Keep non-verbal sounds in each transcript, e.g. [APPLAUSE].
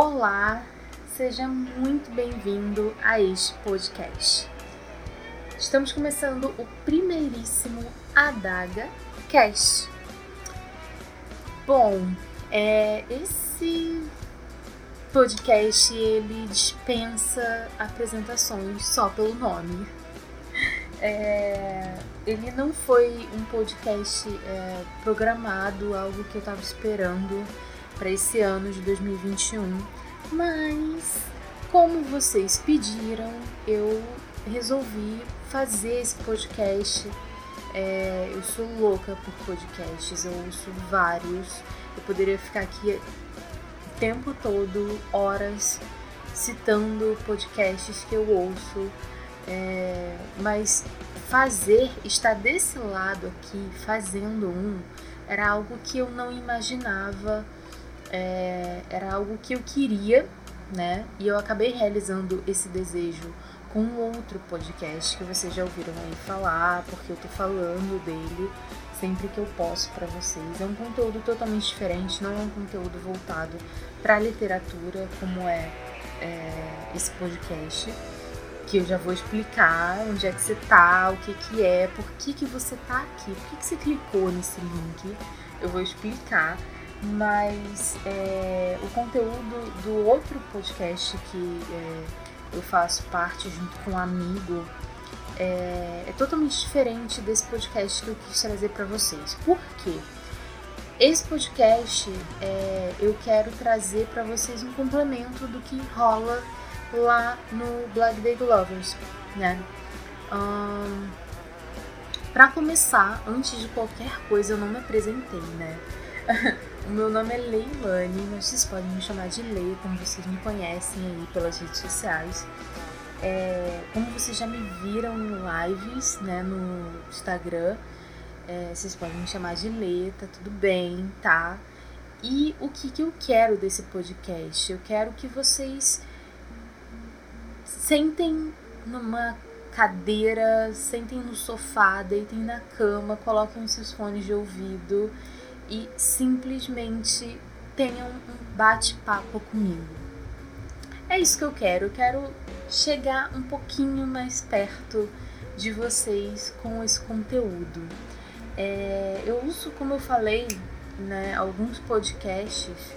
Olá, seja muito bem-vindo a este podcast. Estamos começando o primeiríssimo Adaga Cast. Bom, é, esse podcast ele dispensa apresentações só pelo nome. É, ele não foi um podcast é, programado, algo que eu estava esperando para esse ano de 2021, mas como vocês pediram, eu resolvi fazer esse podcast. É, eu sou louca por podcasts, eu ouço vários. Eu poderia ficar aqui o tempo todo, horas, citando podcasts que eu ouço. É, mas fazer, estar desse lado aqui, fazendo um, era algo que eu não imaginava, é, era algo que eu queria, né? E eu acabei realizando esse desejo com outro podcast que vocês já ouviram aí falar, porque eu tô falando dele sempre que eu posso para vocês. É um conteúdo totalmente diferente, não é um conteúdo voltado para literatura como é, é, esse podcast, que eu já vou explicar onde é que você tá, o que que é, por que que você tá aqui, por que que você clicou nesse link. Eu vou explicar, mas é, o conteúdo do outro podcast que é, eu faço parte junto com um amigo é, é totalmente diferente desse podcast que eu quis trazer para vocês. Por quê? Esse podcast é, eu quero trazer para vocês um complemento do que rola lá no Black Day Lovers, né? Para começar, antes de qualquer coisa, eu não me apresentei, né? [LAUGHS] o meu nome é Leilani, mas vocês podem me chamar de Lei, como vocês me conhecem aí pelas redes sociais. É, como vocês já me viram em lives né, no Instagram, é, vocês podem me chamar de Lê, tá tudo bem, tá? E o que, que eu quero desse podcast? Eu quero que vocês sentem numa cadeira, sentem no sofá, deitem na cama, coloquem os seus fones de ouvido e simplesmente tenham um bate-papo comigo. É isso que eu quero. Eu quero chegar um pouquinho mais perto de vocês com esse conteúdo. É, eu uso, como eu falei, né, alguns podcasts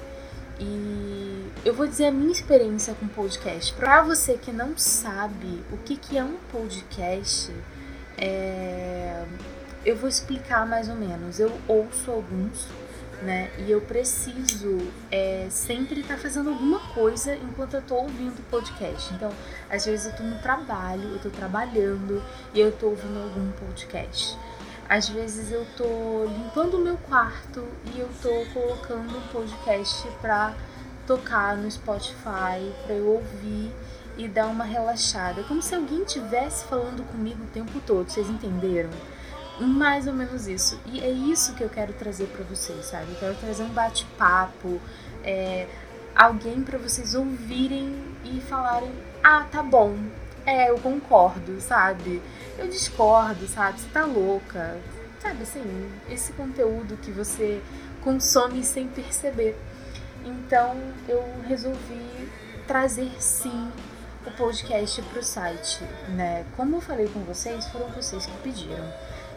e eu vou dizer a minha experiência com podcast. Para você que não sabe o que, que é um podcast, é, eu vou explicar mais ou menos. Eu ouço alguns né? E eu preciso é, sempre estar tá fazendo alguma coisa enquanto eu tô ouvindo o podcast. Então, às vezes eu tô no trabalho, eu tô trabalhando e eu tô ouvindo algum podcast. Às vezes eu tô limpando o meu quarto e eu tô colocando um podcast pra tocar no Spotify, pra eu ouvir e dar uma relaxada. Como se alguém estivesse falando comigo o tempo todo, vocês entenderam? Mais ou menos isso. E é isso que eu quero trazer para vocês, sabe? Eu quero trazer um bate-papo, é, alguém para vocês ouvirem e falarem: ah, tá bom, é, eu concordo, sabe? Eu discordo, sabe? Você tá louca. Sabe assim, esse conteúdo que você consome sem perceber. Então eu resolvi trazer sim o podcast para o site, né? Como eu falei com vocês, foram vocês que pediram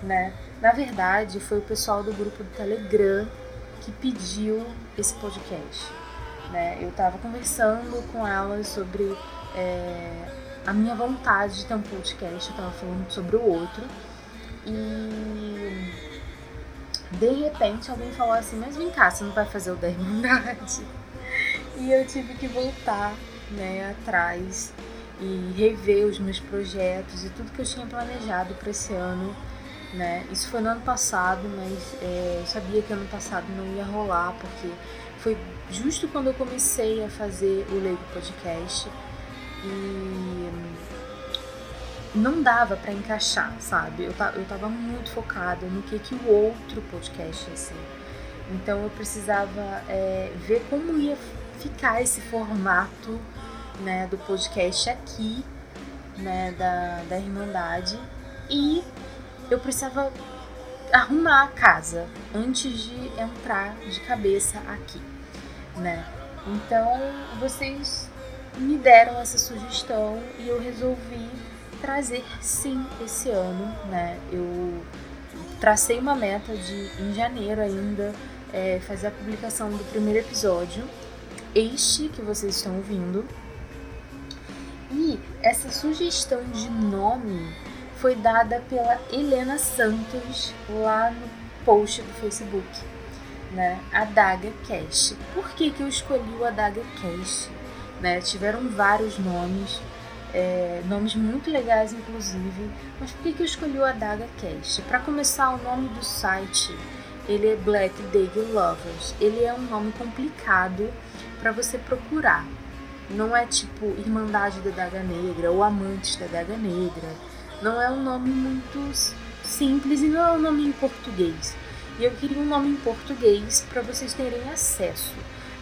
né? Na verdade, foi o pessoal do grupo do Telegram que pediu esse podcast. Né? Eu estava conversando com elas sobre é, a minha vontade de ter um podcast, eu estava falando sobre o outro. E de repente alguém falou assim, mas vem cá, você não vai fazer o da Irmandade? [LAUGHS] E eu tive que voltar né, atrás e rever os meus projetos e tudo que eu tinha planejado para esse ano né? Isso foi no ano passado, mas é, eu sabia que ano passado não ia rolar, porque foi justo quando eu comecei a fazer o Leigo Podcast e não dava para encaixar, sabe? Eu, eu tava muito focada no que, que o outro podcast ia ser. Então eu precisava é, ver como ia ficar esse formato né, do podcast aqui, né, da, da Irmandade. E eu precisava arrumar a casa antes de entrar de cabeça aqui, né? Então vocês me deram essa sugestão e eu resolvi trazer sim esse ano, né? Eu tracei uma meta de em janeiro ainda é, fazer a publicação do primeiro episódio, este que vocês estão ouvindo. E essa sugestão de nome foi dada pela Helena Santos lá no post do Facebook, né? Adaga Cash. Por que, que eu escolhi o Adaga Cash? Né? Tiveram vários nomes, é, nomes muito legais inclusive, mas por que, que eu escolhi o Adaga Cash? Para começar, o nome do site ele é Black Daily Lovers. Ele é um nome complicado para você procurar. Não é tipo Irmandade da Daga Negra ou Amantes da Daga Negra. Não é um nome muito simples e não é um nome em português. E eu queria um nome em português para vocês terem acesso,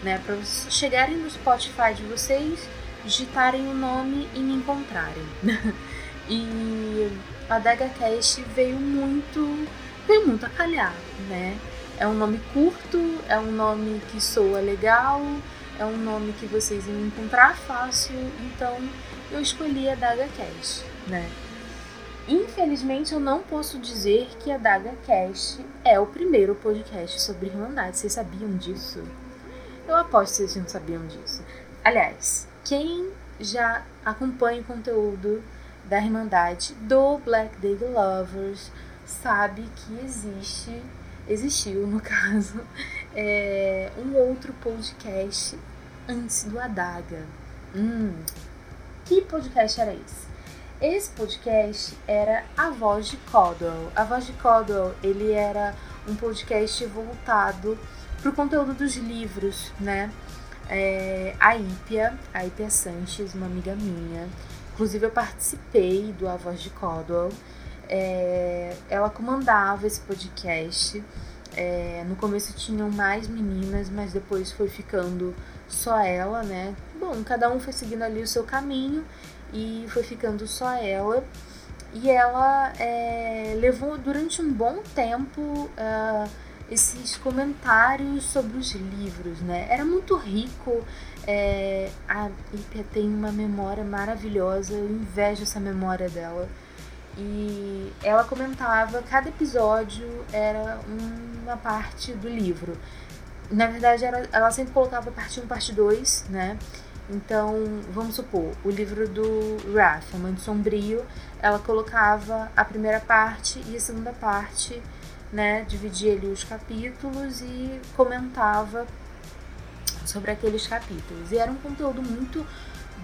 né? Para vocês chegarem no Spotify de vocês, digitarem o nome e me encontrarem. [LAUGHS] e a DagaCast veio muito, veio muito a calhar, né? É um nome curto, é um nome que soa legal, é um nome que vocês iam encontrar fácil, então eu escolhi a DagaCast, né? Infelizmente, eu não posso dizer que a Daga Cast é o primeiro podcast sobre Irmandade. Vocês sabiam disso? Eu aposto que vocês não sabiam disso. Aliás, quem já acompanha o conteúdo da Irmandade do Black Daily Lovers sabe que existe, existiu no [LAUGHS] caso, é, um outro podcast antes do Adaga. Hum, que podcast era esse? Esse podcast era A Voz de Codwell. A Voz de Codwell, ele era um podcast voltado para o conteúdo dos livros, né? É, a Ípia, a Ípia Sanches, uma amiga minha, inclusive eu participei do A Voz de Codwell, é, ela comandava esse podcast. É, no começo tinham mais meninas, mas depois foi ficando só ela, né? Bom, cada um foi seguindo ali o seu caminho e foi ficando só ela. E ela é, levou durante um bom tempo uh, esses comentários sobre os livros, né? Era muito rico. É, a Lípia tem uma memória maravilhosa, eu invejo essa memória dela. E ela comentava, cada episódio era uma parte do livro. Na verdade, era, ela sempre colocava parte 1, parte 2, né? Então, vamos supor, o livro do Wrath, Amante Sombrio, ela colocava a primeira parte e a segunda parte, né? Dividia ali os capítulos e comentava sobre aqueles capítulos. E era um conteúdo muito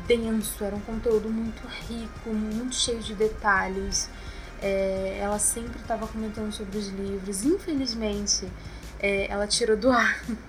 denso, era um conteúdo muito rico, muito cheio de detalhes. É, ela sempre estava comentando sobre os livros. Infelizmente, é, ela tirou do ar [LAUGHS]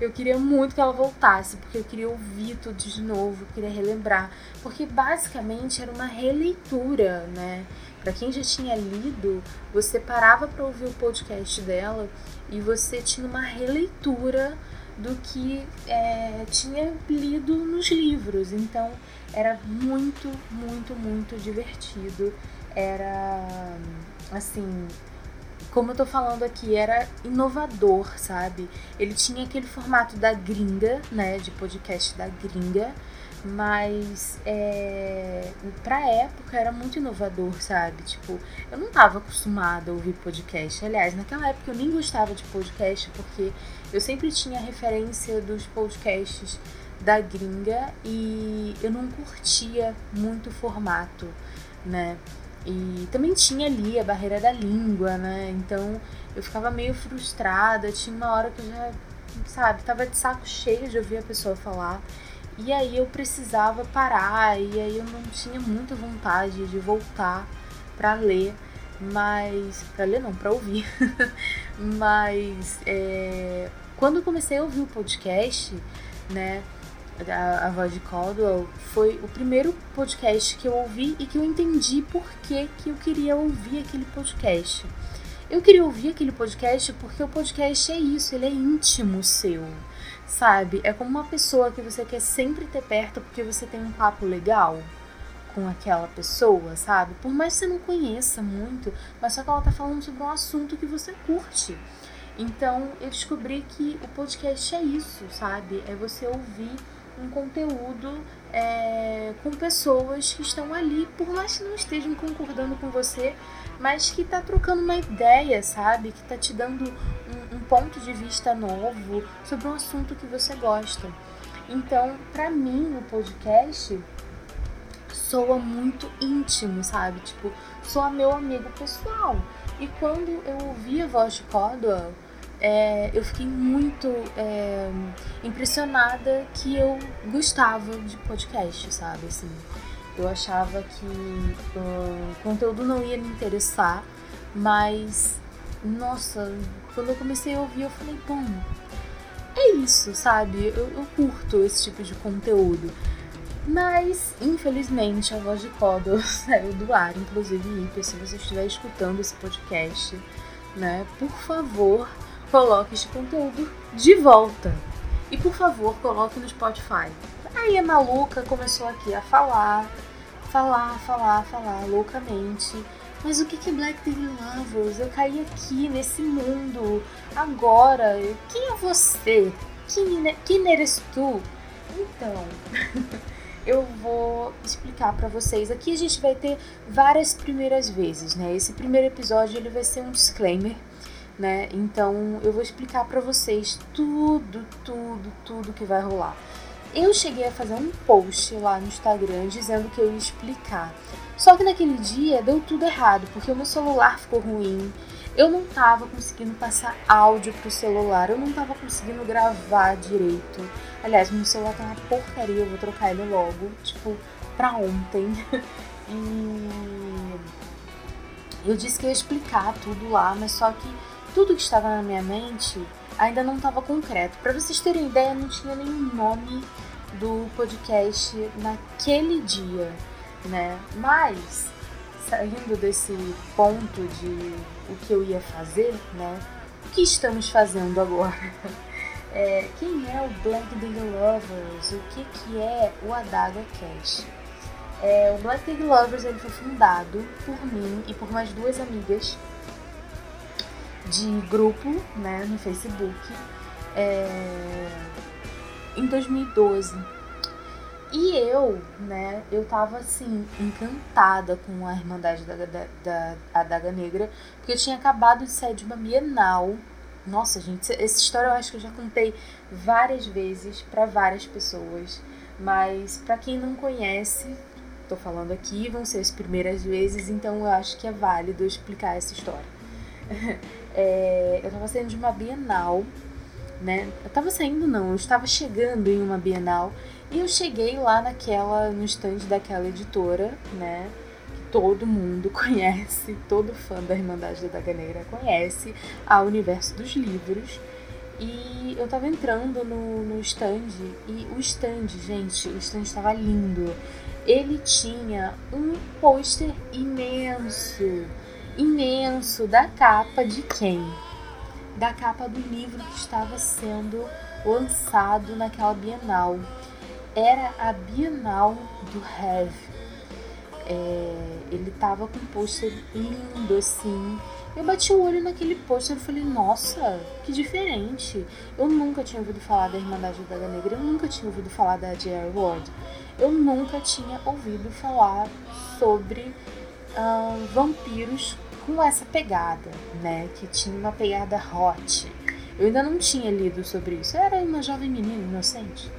eu queria muito que ela voltasse, porque eu queria ouvir tudo de novo, eu queria relembrar. Porque basicamente era uma releitura, né? Para quem já tinha lido, você parava para ouvir o podcast dela e você tinha uma releitura do que é, tinha lido nos livros. Então era muito, muito, muito divertido. Era assim como eu tô falando aqui, era inovador, sabe? Ele tinha aquele formato da gringa, né? De podcast da gringa, mas é, pra época era muito inovador, sabe? Tipo, eu não tava acostumada a ouvir podcast. Aliás, naquela época eu nem gostava de podcast, porque eu sempre tinha referência dos podcasts da gringa e eu não curtia muito o formato, né? E também tinha ali a barreira da língua, né? Então eu ficava meio frustrada. Tinha uma hora que eu já, sabe, tava de saco cheio de ouvir a pessoa falar. E aí eu precisava parar, e aí eu não tinha muita vontade de voltar para ler, mas. para ler não, para ouvir. [LAUGHS] mas é, quando eu comecei a ouvir o podcast, né? A, a voz de Caldwell foi o primeiro podcast que eu ouvi e que eu entendi por que, que eu queria ouvir aquele podcast. Eu queria ouvir aquele podcast porque o podcast é isso, ele é íntimo seu, sabe? É como uma pessoa que você quer sempre ter perto porque você tem um papo legal com aquela pessoa, sabe? Por mais que você não conheça muito, mas só que ela tá falando sobre um assunto que você curte. Então eu descobri que o podcast é isso, sabe? É você ouvir um conteúdo é, com pessoas que estão ali, por mais que não estejam concordando com você, mas que tá trocando uma ideia, sabe? Que tá te dando um, um ponto de vista novo sobre um assunto que você gosta. Então, para mim, o podcast soa muito íntimo, sabe? Tipo, soa meu amigo pessoal. E quando eu ouvi a voz de Cordwell, é, eu fiquei muito é, impressionada que eu gostava de podcast, sabe? Assim, eu achava que o conteúdo não ia me interessar, mas nossa, quando eu comecei a ouvir, eu falei, bom, é isso, sabe? Eu, eu curto esse tipo de conteúdo. Mas, infelizmente, a voz de Codo [LAUGHS] saiu do ar, inclusive, se você estiver escutando esse podcast, né, por favor, coloque este conteúdo de volta. E por favor, coloque no Spotify. Aí a maluca começou aqui a falar, falar, falar, falar loucamente. Mas o que é Black Devil Lovers? Eu caí aqui nesse mundo agora. Quem é você? Quem, quem eres tu? Então, [LAUGHS] eu vou explicar para vocês. Aqui a gente vai ter várias primeiras vezes, né? Esse primeiro episódio ele vai ser um disclaimer né? Então eu vou explicar para vocês tudo, tudo, tudo que vai rolar. Eu cheguei a fazer um post lá no Instagram dizendo que eu ia explicar. Só que naquele dia deu tudo errado, porque o meu celular ficou ruim. Eu não tava conseguindo passar áudio pro celular, eu não tava conseguindo gravar direito. Aliás, meu celular tá uma porcaria, eu vou trocar ele logo, tipo, pra ontem. [LAUGHS] e eu disse que ia explicar tudo lá, mas só que tudo que estava na minha mente ainda não estava concreto. Para vocês terem ideia, não tinha nenhum nome do podcast naquele dia, né? Mas saindo desse ponto de o que eu ia fazer, né? O que estamos fazendo agora? [LAUGHS] É, quem é o Black Dig Lovers? O que, que é o Adaga Cash? É, o Black Dig Lovers ele foi fundado por mim e por mais duas amigas de grupo né, no Facebook é, em 2012. E eu, né, eu tava assim, encantada com a Irmandade da, da, da Adaga Negra, porque eu tinha acabado de sair de uma Bienal. Nossa, gente, essa história eu acho que eu já contei várias vezes para várias pessoas, mas para quem não conhece, tô falando aqui, vão ser as primeiras vezes, então eu acho que é válido explicar essa história. [LAUGHS] é, eu estava saindo de uma Bienal, né? Eu estava saindo não, eu estava chegando em uma Bienal e eu cheguei lá naquela, no stand daquela editora, né? Que todo mundo [LAUGHS] conhece, todo fã da Irmandade da Daganeira conhece, a Universo dos Livros. E eu tava entrando no, no stand e o stand, gente, o stand estava lindo. Ele tinha um pôster imenso imenso da capa de quem? Da capa do livro que estava sendo lançado naquela Bienal. Era a Bienal do Have. É, ele tava com um pôster lindo assim. Eu bati o olho naquele pôster e falei, nossa, que diferente. Eu nunca tinha ouvido falar da Irmandade da Daga Negra, eu nunca tinha ouvido falar da J.R. Ward. Eu nunca tinha ouvido falar sobre uh, vampiros com essa pegada, né? Que tinha uma pegada hot. Eu ainda não tinha lido sobre isso. Eu era uma jovem menina inocente.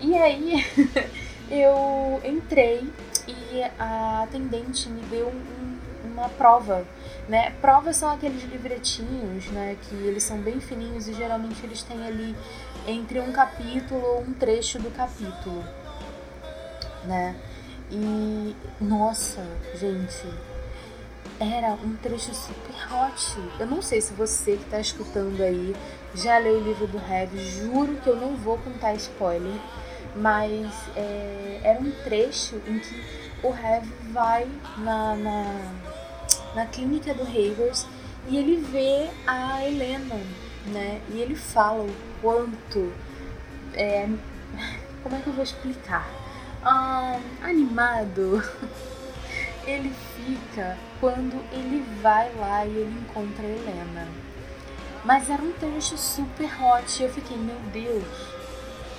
E aí [LAUGHS] eu entrei e a atendente me deu um, uma prova, né? Provas são aqueles livretinhos, né? Que eles são bem fininhos e geralmente eles têm ali entre um capítulo ou um trecho do capítulo, né? E nossa, gente, era um trecho super hot. Eu não sei se você que está escutando aí já leu o livro do Heavy, juro que eu não vou contar spoiler, mas é, era um trecho em que o Heavy vai na, na, na clínica do Havers e ele vê a Helena, né? E ele fala o quanto. É, [LAUGHS] como é que eu vou explicar? Ah, animado [LAUGHS] ele fica quando ele vai lá e ele encontra a Helena. Mas era um trecho super hot. Eu fiquei, meu Deus,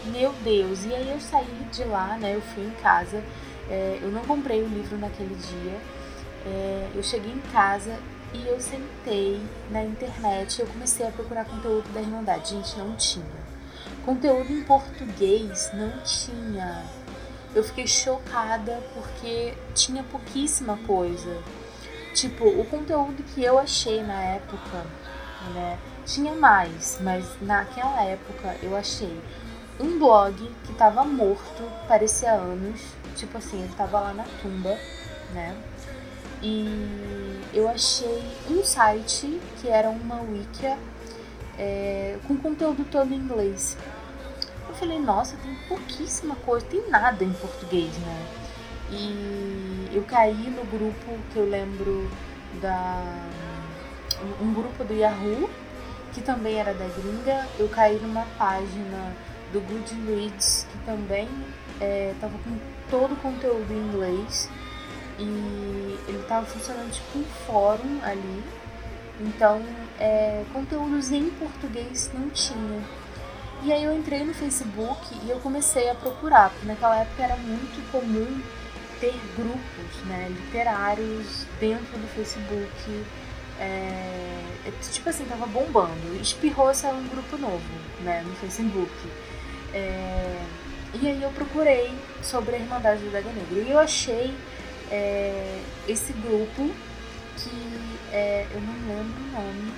meu Deus. E aí eu saí de lá, né? Eu fui em casa. É, eu não comprei o livro naquele dia. É, eu cheguei em casa e eu sentei na internet. Eu comecei a procurar conteúdo da Irmandade. Gente, não tinha. Conteúdo em português não tinha. Eu fiquei chocada porque tinha pouquíssima coisa. Tipo, o conteúdo que eu achei na época, né? Tinha mais, mas naquela época eu achei um blog que tava morto, parecia anos. Tipo assim, ele tava lá na tumba, né? E eu achei um site que era uma wiki é, com conteúdo todo em inglês. Eu falei, nossa, tem pouquíssima coisa, tem nada em português, né? E eu caí no grupo que eu lembro da. um grupo do Yahoo, que também era da gringa. Eu caí numa página do Goodreads, que também estava é, com todo o conteúdo em inglês. E ele estava funcionando tipo um fórum ali. Então, é, conteúdos em português não tinha. E aí eu entrei no Facebook e eu comecei a procurar, porque naquela época era muito comum ter grupos né, literários dentro do Facebook. É, é, tipo assim, tava bombando. Espirrou saiu um grupo novo né, no Facebook. É, e aí eu procurei sobre a Irmandade do Daga Negra. E eu achei é, esse grupo que é, eu não lembro o nome.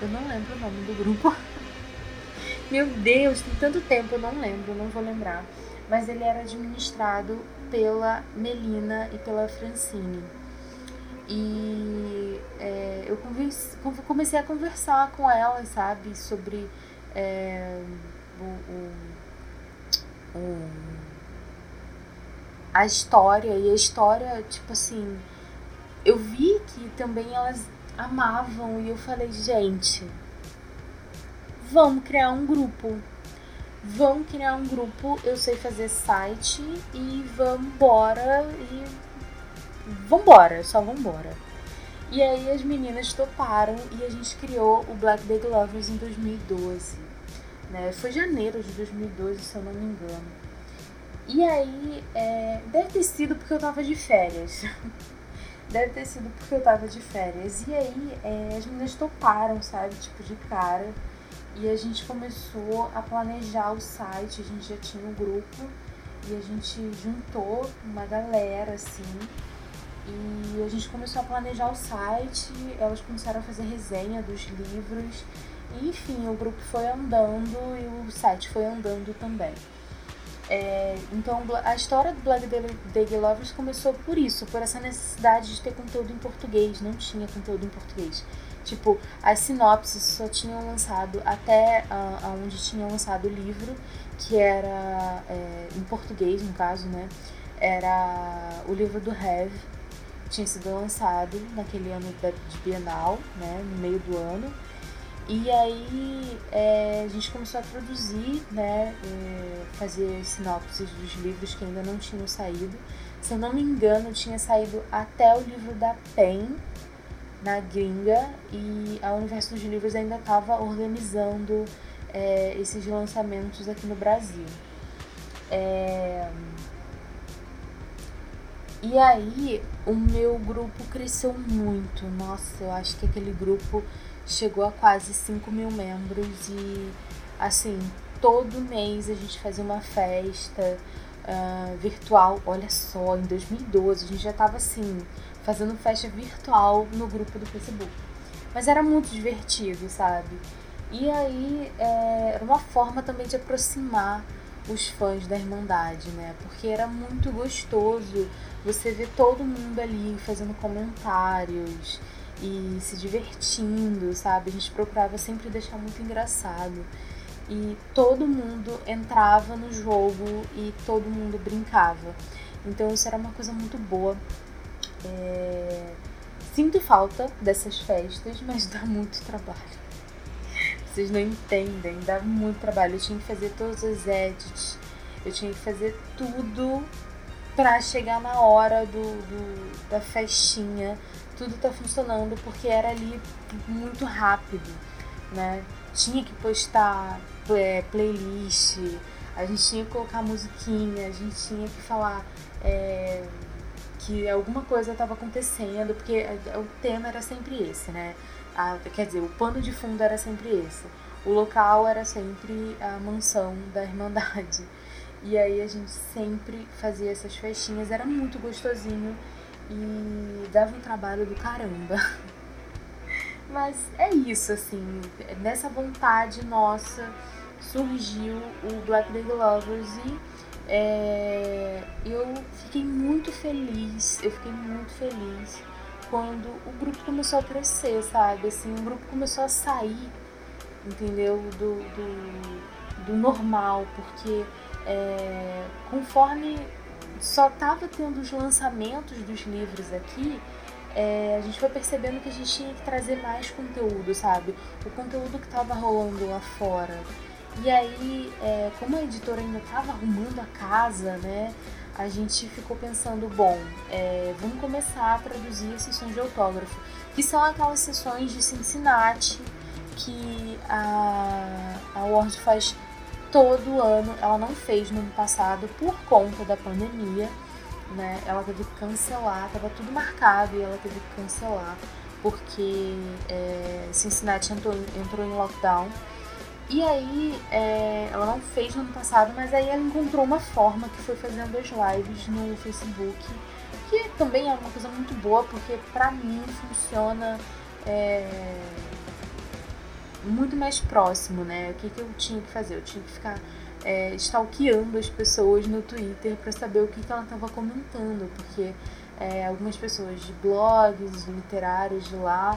Eu não lembro o nome do grupo. [LAUGHS] Meu Deus, tem tanto tempo, eu não lembro, não vou lembrar. Mas ele era administrado pela Melina e pela Francine. E é, eu comecei a conversar com elas, sabe, sobre é, o, o, o, a história. E a história, tipo assim, eu vi que também elas amavam. E eu falei, gente, vamos criar um grupo. Vamos criar um grupo, eu sei fazer site e vambora e vambora, só vambora. E aí as meninas toparam e a gente criou o Black Big Lovers em 2012. Né? Foi janeiro de 2012, se eu não me engano. E aí, é, deve ter sido porque eu tava de férias. [LAUGHS] deve ter sido porque eu tava de férias. E aí, é, as meninas toparam, sabe? Tipo, de cara. E a gente começou a planejar o site, a gente já tinha um grupo e a gente juntou uma galera assim. E a gente começou a planejar o site, elas começaram a fazer resenha dos livros. E, enfim, o grupo foi andando e o site foi andando também. É, então a história do Black Day Lovers começou por isso, por essa necessidade de ter conteúdo em português. Não tinha conteúdo em português. Tipo, as sinopses só tinham lançado até uh, onde tinham lançado o livro, que era é, em português, no caso, né? Era o livro do Have, tinha sido lançado naquele ano de Bienal, né? No meio do ano. E aí é, a gente começou a produzir, né? É, fazer sinopses dos livros que ainda não tinham saído. Se eu não me engano, tinha saído até o livro da PEN, na gringa e a Universo dos Livros ainda estava organizando é, esses lançamentos aqui no Brasil. É... E aí o meu grupo cresceu muito. Nossa, eu acho que aquele grupo chegou a quase 5 mil membros e assim, todo mês a gente fazia uma festa uh, virtual. Olha só, em 2012 a gente já estava assim fazendo festa virtual no grupo do Facebook. Mas era muito divertido, sabe? E aí é, era uma forma também de aproximar os fãs da Irmandade, né? Porque era muito gostoso você ver todo mundo ali fazendo comentários e se divertindo, sabe? A gente procurava sempre deixar muito engraçado. E todo mundo entrava no jogo e todo mundo brincava. Então isso era uma coisa muito boa é... Sinto falta dessas festas, mas dá muito trabalho. Vocês não entendem, dá muito trabalho. Eu tinha que fazer todos os edits, eu tinha que fazer tudo para chegar na hora do, do, da festinha, tudo tá funcionando porque era ali muito rápido, né? Tinha que postar é, playlist, a gente tinha que colocar musiquinha, a gente tinha que falar é, que alguma coisa estava acontecendo, porque o tema era sempre esse, né? A, quer dizer, o pano de fundo era sempre esse. O local era sempre a mansão da Irmandade. [LAUGHS] E aí a gente sempre fazia essas festinhas, era muito gostosinho e dava um trabalho do caramba. [LAUGHS] Mas é isso, assim, nessa vontade nossa surgiu o Black Day Lovers e é, eu fiquei muito feliz, eu fiquei muito feliz quando o grupo começou a crescer, sabe? Assim, o grupo começou a sair, entendeu? Do, do, do normal, porque é, conforme só estava tendo os lançamentos dos livros aqui, é, a gente foi percebendo que a gente tinha que trazer mais conteúdo, sabe? O conteúdo que estava rolando lá fora. E aí, é, como a editora ainda estava arrumando a casa, né? A gente ficou pensando, bom, é, vamos começar a traduzir as sessões de autógrafo, que são aquelas sessões de Cincinnati que a, a Word faz todo ano. Ela não fez no ano passado por conta da pandemia, né? Ela teve que cancelar, estava tudo marcado e ela teve que cancelar porque é, Cincinnati entrou, entrou em lockdown. E aí, é, ela não fez no ano passado, mas aí ela encontrou uma forma que foi fazendo as lives no Facebook, que também é uma coisa muito boa, porque pra mim funciona é, muito mais próximo, né? O que, que eu tinha que fazer? Eu tinha que ficar é, stalkeando as pessoas no Twitter para saber o que, que ela estava comentando, porque é, algumas pessoas de blogs literários de lá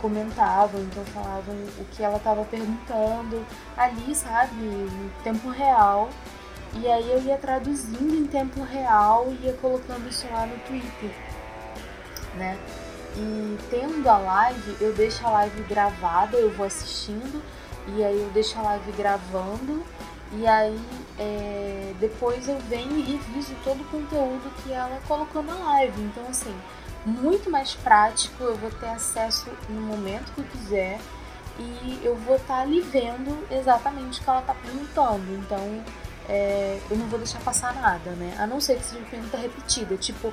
comentavam, então falavam o que ela estava perguntando ali, sabe, em tempo real. E aí eu ia traduzindo em tempo real e ia colocando isso lá no Twitter, né? E tendo a live, eu deixo a live gravada, eu vou assistindo, e aí eu deixo a live gravando, e aí é, depois eu venho e reviso todo o conteúdo que ela colocou na live. Então, assim, muito mais prático, eu vou ter acesso no momento que eu quiser e eu vou estar ali vendo exatamente o que ela está perguntando. Então, é, eu não vou deixar passar nada, né? A não ser que seja pergunta repetida, tipo,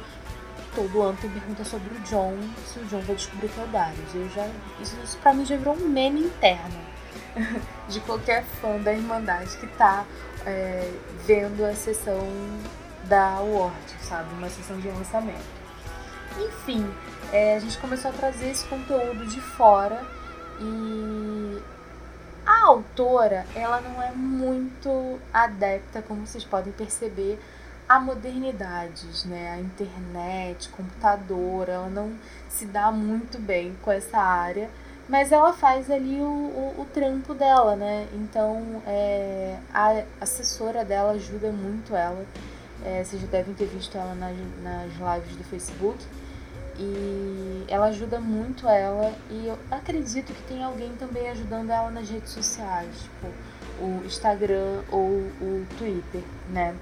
todo ano tem pergunta sobre o John, se o John vai descobrir que é. Eu já, isso, isso pra mim já virou um meme interno [LAUGHS] de qualquer fã da Irmandade que tá é, vendo a sessão da Award, sabe? Uma sessão de lançamento. Enfim, é, a gente começou a trazer esse conteúdo de fora e a autora, ela não é muito adepta, como vocês podem perceber, a modernidades, né? A internet, computador, ela não se dá muito bem com essa área, mas ela faz ali o, o, o trampo dela, né? Então é, a assessora dela ajuda muito ela. É, vocês já devem ter visto ela nas, nas lives do Facebook. E ela ajuda muito ela e eu acredito que tem alguém também ajudando ela nas redes sociais, tipo o Instagram ou o Twitter, né?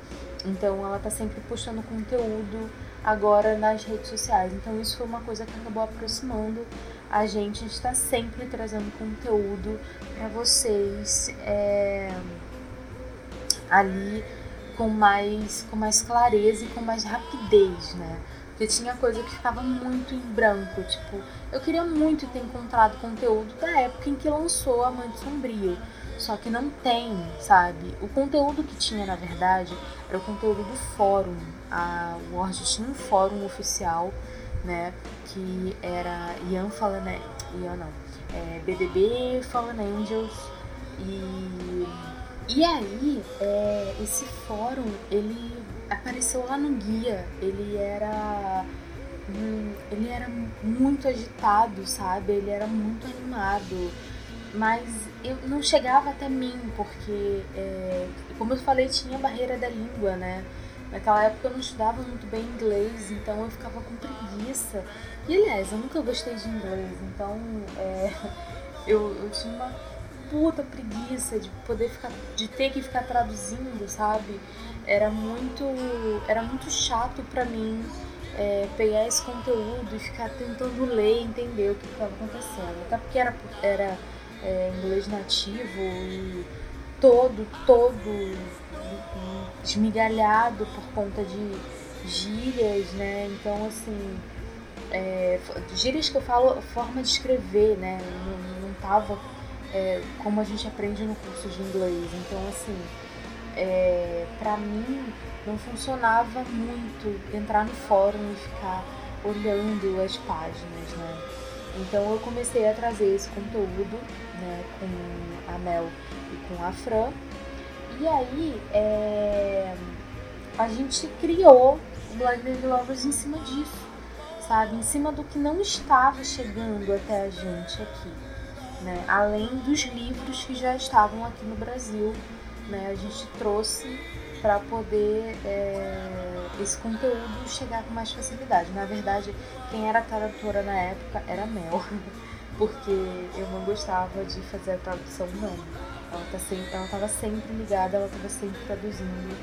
Então ela tá sempre postando conteúdo agora nas redes sociais. Então isso foi uma coisa que acabou aproximando a gente. A gente está sempre trazendo conteúdo para vocês é, ali com mais, com mais clareza e com mais rapidez, né? Porque tinha coisa que ficava muito em branco. Tipo, eu queria muito ter encontrado conteúdo da época em que lançou Amante Sombrio. Só que não tem, sabe? O conteúdo que tinha, na verdade, era o conteúdo do fórum. A Word tinha um fórum oficial, né? Que era Ian Fallen... Ian não. É, BDB Fallen Angels. E... E aí, é, esse fórum, ele apareceu lá no guia. Ele era. Hum, ele era muito agitado, sabe? Ele era muito animado. Mas eu não chegava até mim, porque, é, como eu falei, tinha barreira da língua, né? Naquela época eu não estudava muito bem inglês, então eu ficava com preguiça. E aliás, eu nunca gostei de inglês, então é, [LAUGHS] eu, eu tinha uma puta preguiça de poder ficar, de ter que ficar traduzindo, sabe? Era muito era muito chato para mim é, pegar esse conteúdo e ficar tentando ler e entender o que estava acontecendo. Até porque era, era é, inglês nativo e todo, todo esmigalhado por conta de gírias, né? Então, assim, é, gírias que eu falo, forma de escrever, né? Não, não tava é, como a gente aprende no curso de inglês. Então, assim, é, para mim não funcionava muito entrar no fórum e ficar olhando as páginas, né? Então eu comecei a trazer esse conteúdo, né, com a Mel e com a Fran. E aí é, a gente criou o Black Baby Lovers em cima disso, sabe? Em cima do que não estava chegando até a gente aqui, né? Além dos livros que já estavam aqui no Brasil, né? A gente trouxe para poder é, esse conteúdo chegar com mais facilidade. Na verdade, quem era tradutora na época era Mel, [LAUGHS] porque eu não gostava de fazer a tradução não. Ela tá sempre, estava sempre ligada, ela estava sempre traduzindo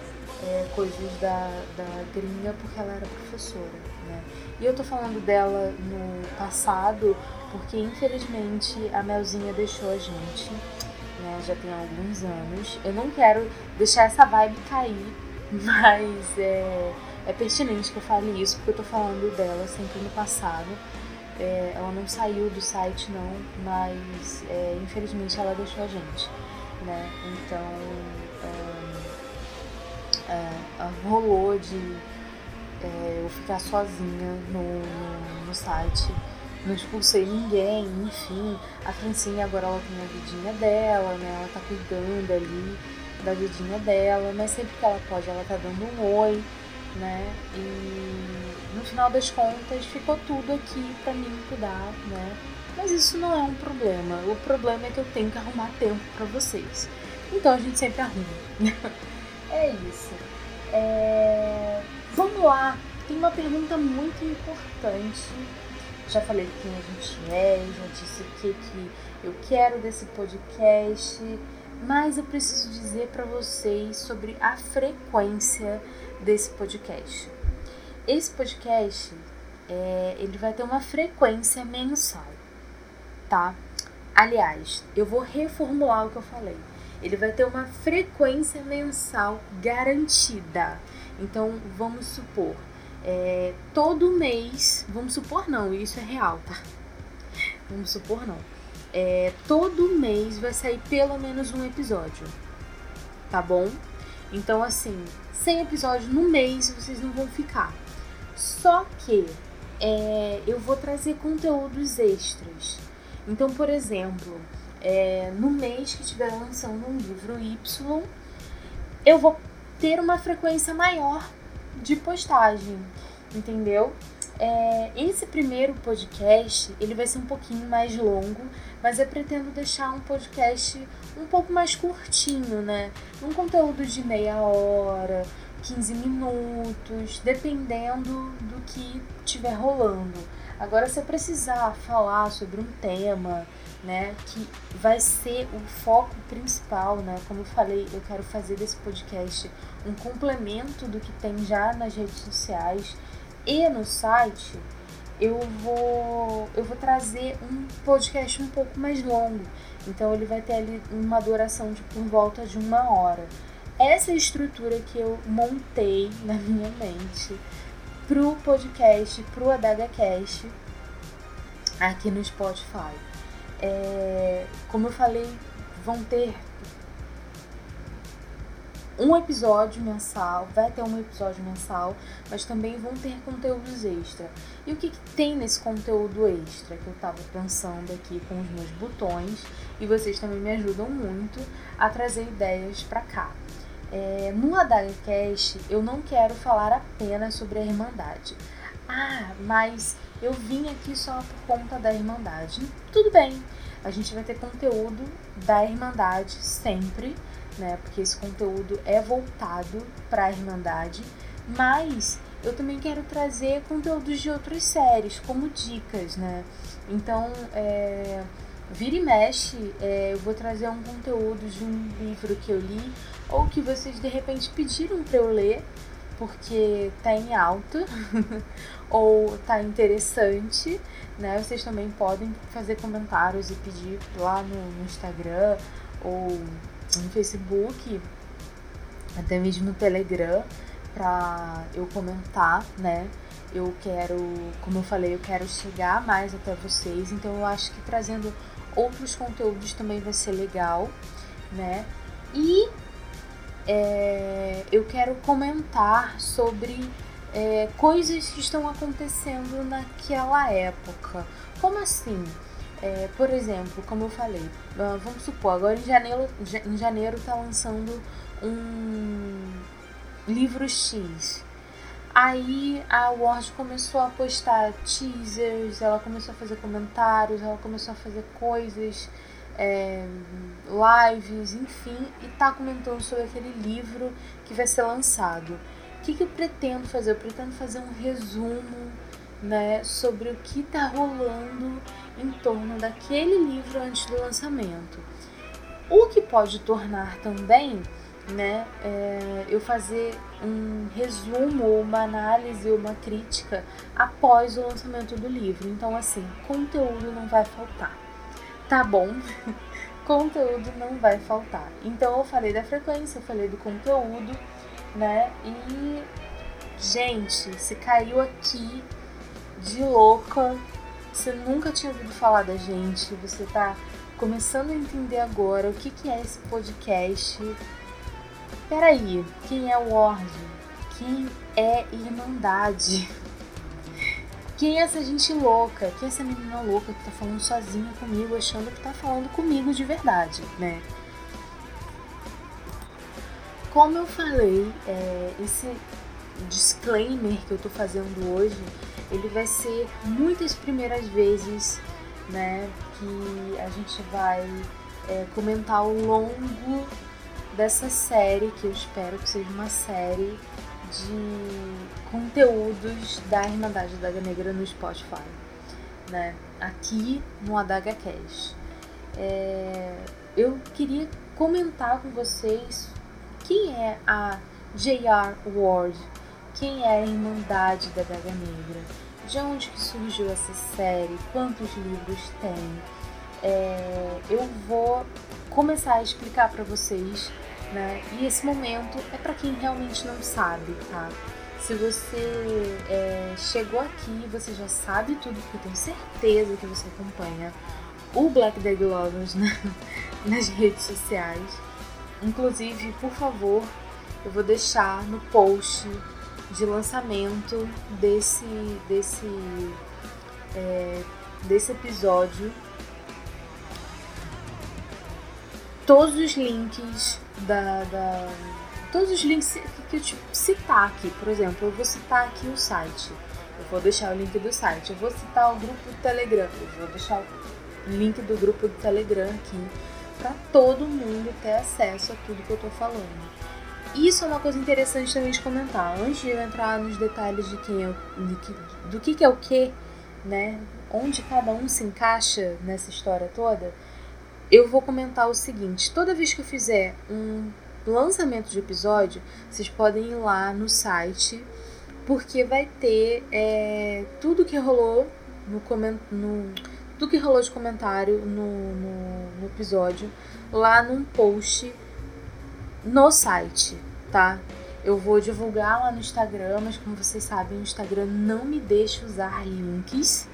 é, coisas da, da gringa porque ela era professora, né? E eu tô falando dela no passado porque infelizmente a Melzinha deixou a gente né? Já tem alguns anos. Eu não quero deixar essa vibe cair, [LAUGHS] mas é, é pertinente que eu fale isso, porque eu tô falando dela sempre no passado. É, ela não saiu do site não, mas é, infelizmente ela deixou a gente, né? Então é, é rolou de é, eu ficar sozinha no, no, no site não expulsei ninguém, enfim. A Francine agora ela tem a vidinha dela, né? Ela tá cuidando ali da vidinha dela, mas sempre que ela pode ela tá dando um oi, né? E no final das contas ficou tudo aqui pra mim cuidar, né? Mas isso não é um problema. O problema é que eu tenho que arrumar tempo para vocês. Então a gente sempre arruma. [LAUGHS] é isso. É... Vamos lá. Tem uma pergunta muito importante já falei quem a gente é, já disse o que, que eu quero desse podcast, mas eu preciso dizer para vocês sobre a frequência desse podcast. Esse podcast é, ele vai ter uma frequência mensal, tá? Aliás, eu vou reformular o que eu falei. Ele vai ter uma frequência mensal garantida. Então, vamos supor, é, todo mês, vamos supor não, isso é real, tá? Vamos supor não. É, todo mês vai sair pelo menos um episódio, tá bom? Então, assim, 100 episódios no mês vocês não vão ficar. Só que é, eu vou trazer conteúdos extras. Então, por exemplo, é, no mês que estiver lançando um livro Y, eu vou ter uma frequência maior de postagem, entendeu? É, esse primeiro podcast ele vai ser um pouquinho mais longo, mas eu pretendo deixar um podcast um pouco mais curtinho, né? Um conteúdo de meia hora, 15 minutos, dependendo do que estiver rolando. Agora, se eu precisar falar sobre um tema, né, que vai ser o foco principal, né? Como eu falei, eu quero fazer desse podcast um complemento do que tem já nas redes sociais e no site. Eu vou eu vou trazer um podcast um pouco mais longo. Então ele vai ter ali uma duração de por volta de uma hora. Essa é estrutura que eu montei na minha mente pro podcast, pro AdagaCast aqui no Spotify. É, como eu falei, vão ter um episódio mensal, vai ter um episódio mensal, mas também vão ter conteúdos extra. E o que, que tem nesse conteúdo extra que eu tava pensando aqui com os meus botões e vocês também me ajudam muito a trazer ideias para cá. É, no AdagaCast eu não quero falar apenas sobre a Irmandade. Ah, mas eu vim aqui só por conta da Irmandade. Tudo bem, a gente vai ter conteúdo da Irmandade sempre, né? Porque esse conteúdo é voltado para a Irmandade, mas eu também quero trazer conteúdos de outras séries, como dicas, né? Então, é, vira e mexe, é, eu vou trazer um conteúdo de um livro que eu li ou que vocês de repente pediram para eu ler porque tá em alta [LAUGHS] ou tá interessante, né? Vocês também podem fazer comentários e pedir lá no, no Instagram ou no Facebook, até mesmo no Telegram, para eu comentar, né? Eu quero, como eu falei, eu quero chegar mais até vocês, então eu acho que trazendo outros conteúdos também vai ser legal, né? E é, eu quero comentar sobre é, coisas que estão acontecendo naquela época. Como assim? É, por exemplo, como eu falei, ah, vamos supor, agora em janeiro, em janeiro tá lançando um livro X. Aí a Word começou a postar teasers, ela começou a fazer comentários, ela começou a fazer coisas, é, lives, enfim, e tá comentando sobre aquele livro que vai ser lançado. O que, que eu pretendo fazer? Eu pretendo fazer um resumo né, sobre o que está rolando em torno daquele livro antes do lançamento. O que pode tornar também né, é, eu fazer um resumo, uma análise, uma crítica após o lançamento do livro. Então, assim, conteúdo não vai faltar. Tá bom? [LAUGHS] conteúdo não vai faltar. Então, eu falei da frequência, eu falei do conteúdo, né? E, gente, se caiu aqui de louca, você nunca tinha ouvido falar da gente, você tá começando a entender agora o que, que é esse podcast Peraí, quem é o Ward? Quem é Irmandade? [LAUGHS] Quem é essa gente louca? Quem é essa menina louca que tá falando sozinha comigo, achando que tá falando comigo de verdade, né? Como eu falei, é, esse disclaimer que eu tô fazendo hoje, ele vai ser muitas primeiras vezes, né, que a gente vai é, comentar ao longo dessa série, que eu espero que seja uma série de conteúdos da Irmandade Adaga Negra no Spotify, né? Aqui no Adaga Cash. É, eu queria comentar com vocês quem é a J.R. Ward, quem é a Irmandade da Adaga Negra, de onde que surgiu essa série, quantos livros tem. É, eu vou começar a explicar para vocês né? E esse momento é para quem realmente não sabe, tá? Se você é, chegou aqui, você já sabe tudo, porque eu tenho certeza que você acompanha o Black Dag Lovers né? [LAUGHS] nas redes sociais. Inclusive, por favor, eu vou deixar no post de lançamento desse desse é, desse episódio todos os links da, da, todos os links que eu te citar aqui. Por exemplo, eu vou citar aqui o site. Eu vou deixar o link do site. Eu vou citar o grupo do Telegram. Eu vou deixar o link do grupo do Telegram aqui para todo mundo ter acesso a tudo que eu tô falando. Isso é uma coisa interessante também de comentar. Antes de eu entrar nos detalhes de quem é, de que, do que, que é o que, né? Onde cada um se encaixa nessa história toda eu vou comentar o seguinte: toda vez que eu fizer um lançamento de episódio, vocês podem ir lá no site, porque vai ter é, tudo que rolou no, no tudo que rolou de comentário no, no, no episódio lá num post no site, tá? Eu vou divulgar lá no Instagram, mas como vocês sabem, o Instagram não me deixa usar links,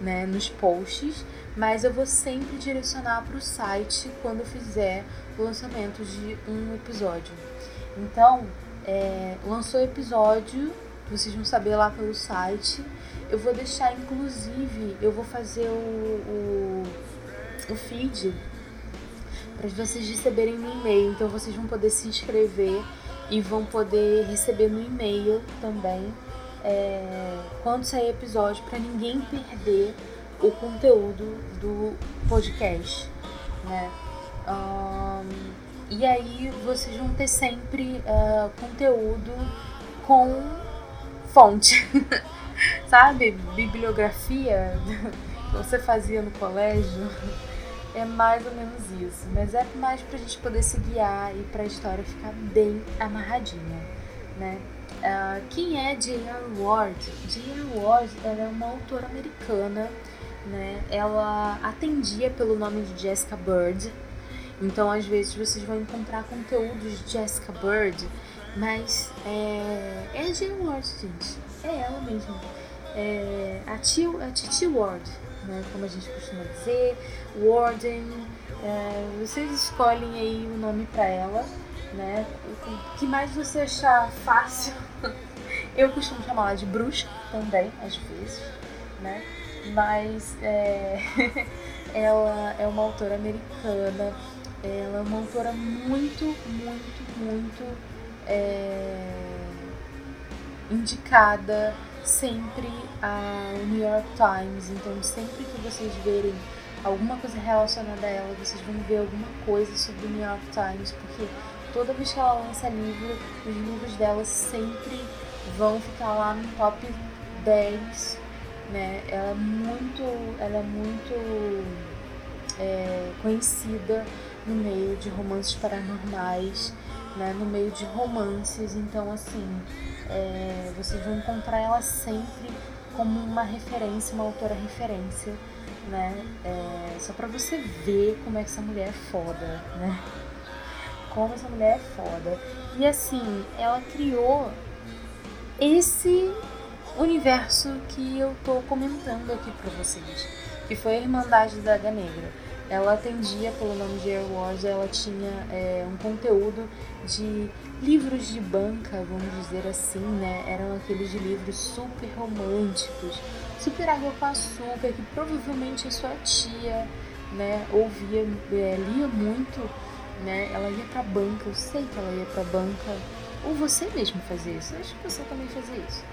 né, nos posts mas eu vou sempre direcionar para o site quando fizer o lançamento de um episódio. Então, é, lançou episódio, vocês vão saber lá pelo site. Eu vou deixar, inclusive, eu vou fazer o, o, o feed para vocês receberem no e-mail. Então, vocês vão poder se inscrever e vão poder receber no e-mail também é, quando sair episódio, para ninguém perder o conteúdo do podcast, né? Um, e aí vocês vão ter sempre uh, conteúdo com fonte, [LAUGHS] sabe? Bibliografia que [LAUGHS] você fazia no colégio. É mais ou menos isso, mas é mais pra gente poder se guiar e pra história ficar bem amarradinha, né? Uh, quem é J.R. Ward? J.R. Ward ela é uma autora americana, né? Ela atendia pelo nome de Jessica Bird, então às vezes vocês vão encontrar conteúdos de Jessica Bird, mas é, é J.R. Ward, gente, é ela mesma, é a, tio, a Titi Ward, né? Como a gente costuma dizer, Warden, é, vocês escolhem aí o nome para ela né? O que mais você achar fácil. [LAUGHS] Eu costumo chamar ela de bruxa também, às vezes, né? Mas é, [LAUGHS] ela é uma autora americana, ela é uma autora muito, muito, muito é, indicada sempre ao New York Times. Então, sempre que vocês verem alguma coisa relacionada a ela, vocês vão ver alguma coisa sobre o New York Times, porque toda vez que ela lança livro, os livros dela sempre vão ficar lá no top 10, né? Ela é muito, ela é muito é, conhecida no meio de romances paranormais, né? No meio de romances, então assim, é, vocês vão encontrar ela sempre como uma referência, uma autora referência, né? É, só para você ver como é que essa mulher é foda, né? Como essa mulher é foda. E assim, ela criou esse universo que eu tô comentando aqui pra vocês, que foi a Irmandade da Águia Negra. Ela atendia pelo nome de Air Wars, ela tinha é, um conteúdo de livros de banca, vamos dizer assim, né? Eram aqueles livros super românticos, super água com açúcar, que provavelmente a sua tia, né, ouvia, é, lia muito né? Ela ia pra banca, eu sei que ela ia pra banca. Ou você mesmo fazia isso, acho que você também fazia isso.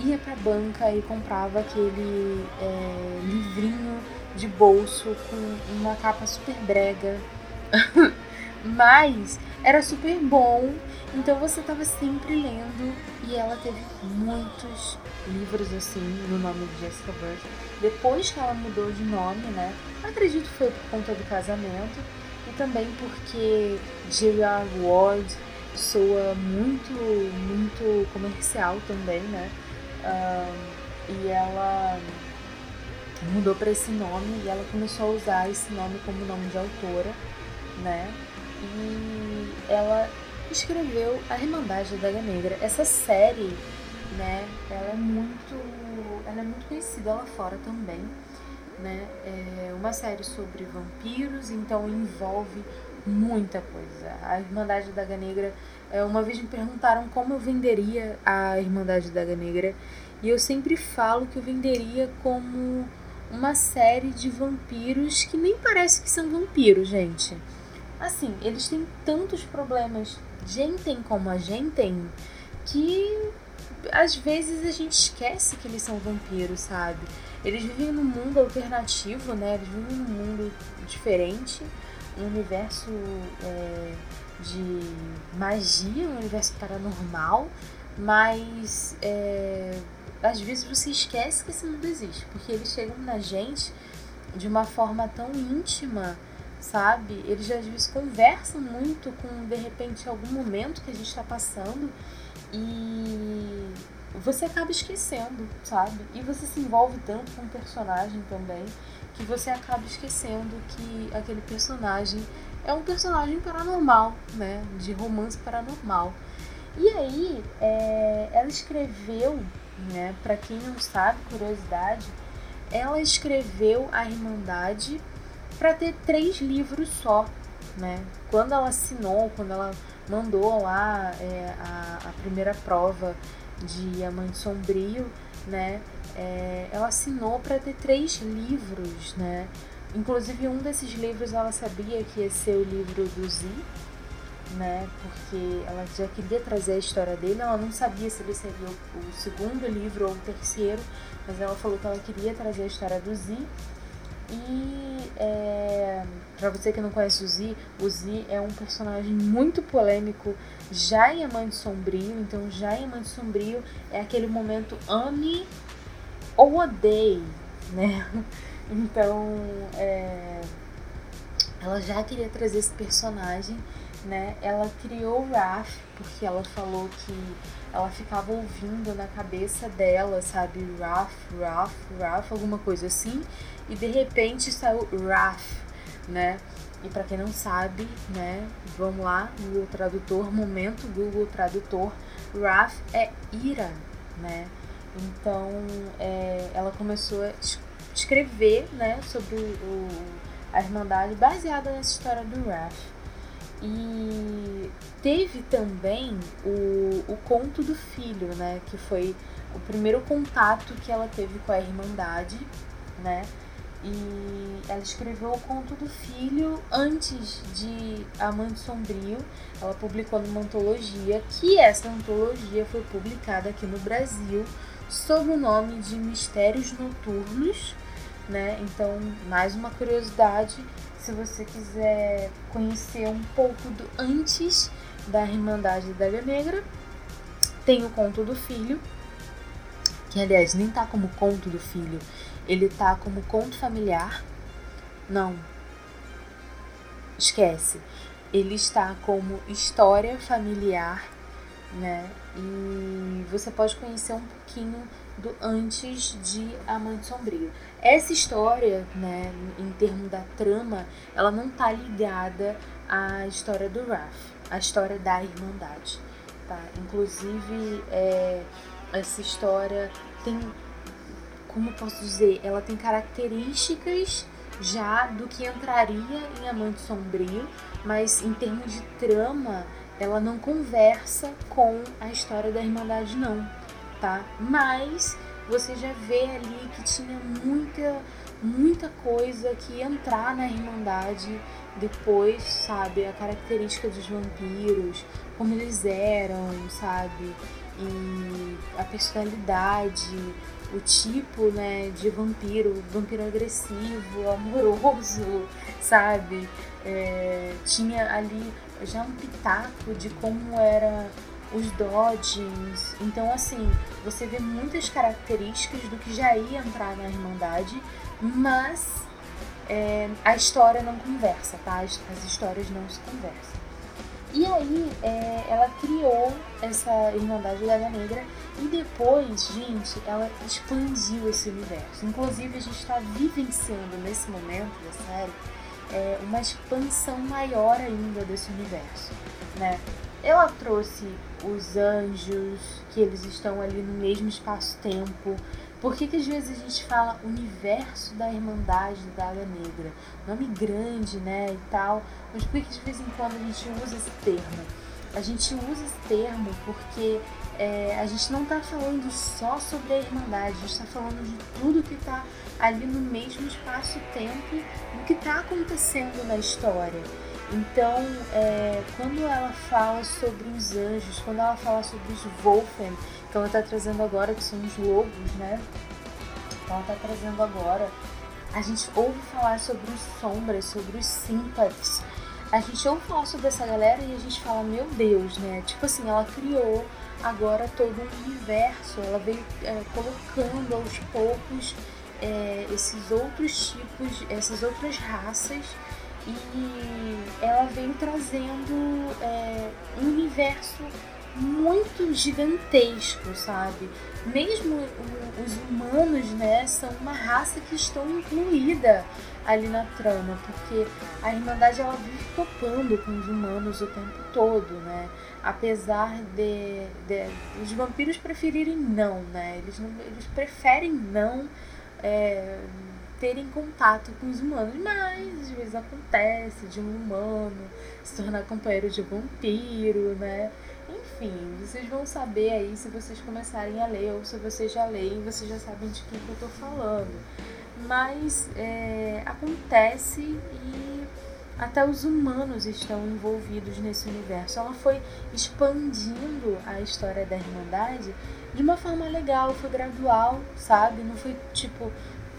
Ia pra banca e comprava aquele é, livrinho de bolso com uma capa super brega. [LAUGHS] Mas era super bom, então você estava sempre lendo e ela teve muitos livros assim no nome de Jessica Bird. Depois que ela mudou de nome, né? Acredito que foi por conta do casamento também porque J.R. Ward soa muito, muito comercial também, né? e ela mudou para esse nome e ela começou a usar esse nome como nome de autora, né? E ela escreveu A Irmandade da Daga Negra. Essa série, né, ela é muito, ela é muito conhecida lá fora também né? É uma série sobre vampiros, então envolve muita coisa. A Irmandade da Daga Negra, é, uma vez me perguntaram como eu venderia a Irmandade da Daga Negra, e eu sempre falo que eu venderia como uma série de vampiros que nem parece que são vampiros, gente. Assim, eles têm tantos problemas, gente como a gente, que às vezes a gente esquece que eles são vampiros, sabe? Eles vivem num mundo alternativo, né? Eles vivem num mundo diferente, um universo é, de magia, um universo paranormal, mas é, às vezes você esquece que esse mundo existe, porque eles chegam na gente de uma forma tão íntima, sabe? Eles às vezes conversam muito com, de repente, algum momento que a gente está passando e você acaba esquecendo, sabe? E você se envolve tanto com o personagem também que você acaba esquecendo que aquele personagem é um personagem paranormal, né? De romance paranormal. E aí, é, ela escreveu, né? Para quem não sabe, curiosidade, ela escreveu a Irmandade para ter três livros só, né? Quando ela assinou, quando ela mandou lá é, a, a primeira prova de Amante Sombrio, né? É, ela assinou para ter três livros, né? Inclusive um desses livros ela sabia que ia ser o livro do Z, né? Porque ela já queria trazer a história dele. Ela não sabia se ele seria o, o segundo livro ou o terceiro, mas ela falou que ela queria trazer a história do Z. E é, para você que não conhece o Z, o Z é um personagem muito polêmico já em Amante Sombrio. Então, já em Amante Sombrio é aquele momento ame ou odeie, né? [LAUGHS] Então, é, ela já queria trazer esse personagem, né? Ela criou o Raph porque ela falou que ela ficava ouvindo na cabeça dela, sabe? Raph, Raph, Raph, alguma coisa assim. E de repente saiu Raph, né? E para quem não sabe, né? Vamos lá, Google Tradutor, momento Google Tradutor. Wrath é ira, né? Então é, ela começou a escrever, né, sobre o, a Irmandade baseada nessa história do Wrath. E teve também o, o conto do filho, né? Que foi o primeiro contato que ela teve com a Irmandade, né? E ela escreveu o conto do filho antes de Amante Sombrio. Ela publicou numa antologia, que essa antologia foi publicada aqui no Brasil sob o nome de Mistérios Noturnos, né? Então, mais uma curiosidade, se você quiser conhecer um pouco do antes da Irmandade da Águia Negra, tem o conto do filho, que aliás nem tá como conto do filho, ele tá como conto familiar. Não. Esquece. Ele está como história familiar, né? E você pode conhecer um pouquinho do antes de Amante Sombrio. Essa história, né, em termos da trama, ela não tá ligada à história do Raph, à história da Irmandade, tá? Inclusive, é, essa história tem como posso dizer, ela tem características já do que entraria em Amante Sombrio, mas em termos de trama, ela não conversa com a história da Irmandade não, tá? Mas você já vê ali que tinha muita muita coisa que entrar na Irmandade depois, sabe? A característica dos vampiros, como eles eram, sabe? E a personalidade, o tipo, né, de vampiro, vampiro agressivo, amoroso, [LAUGHS] sabe? É, tinha ali já um pitaco de como era os dodges. Então, assim, você vê muitas características do que já ia entrar na Irmandade, mas é, a história não conversa, tá? As, as histórias não se conversam. E aí é, ela criou essa Irmandade da Negra e depois, gente, ela expandiu esse universo. Inclusive a gente está vivenciando nesse momento da série é, uma expansão maior ainda desse universo, né? Ela trouxe os anjos, que eles estão ali no mesmo espaço-tempo, por que, que às vezes a gente fala universo da Irmandade da Água Negra? Nome grande, né, e tal. Mas por que, que de vez em quando a gente usa esse termo? A gente usa esse termo porque é, a gente não está falando só sobre a Irmandade, a gente está falando de tudo que está ali no mesmo espaço-tempo, do que está acontecendo na história. Então, é, quando ela fala sobre os anjos, quando ela fala sobre os Wolfen, que ela está trazendo agora, que são os lobos, né? Ela está trazendo agora. A gente ouve falar sobre os sombras, sobre os sympaths. A gente ouve falar sobre essa galera e a gente fala, meu Deus, né? Tipo assim, ela criou agora todo um universo. Ela veio é, colocando aos poucos é, esses outros tipos, essas outras raças e ela veio trazendo é, um universo muito gigantesco, sabe? Mesmo os humanos, né, são uma raça que estão incluída ali na trama, porque a Irmandade ela vive topando com os humanos o tempo todo, né? Apesar de, de os vampiros preferirem não, né? Eles, não, eles preferem não é, terem contato com os humanos, mas às vezes acontece de um humano se tornar companheiro de um vampiro, né? Enfim, vocês vão saber aí se vocês começarem a ler ou se vocês já leem, vocês já sabem de quem que eu tô falando. Mas é, acontece e até os humanos estão envolvidos nesse universo. Ela foi expandindo a história da Irmandade de uma forma legal, foi gradual, sabe? Não foi tipo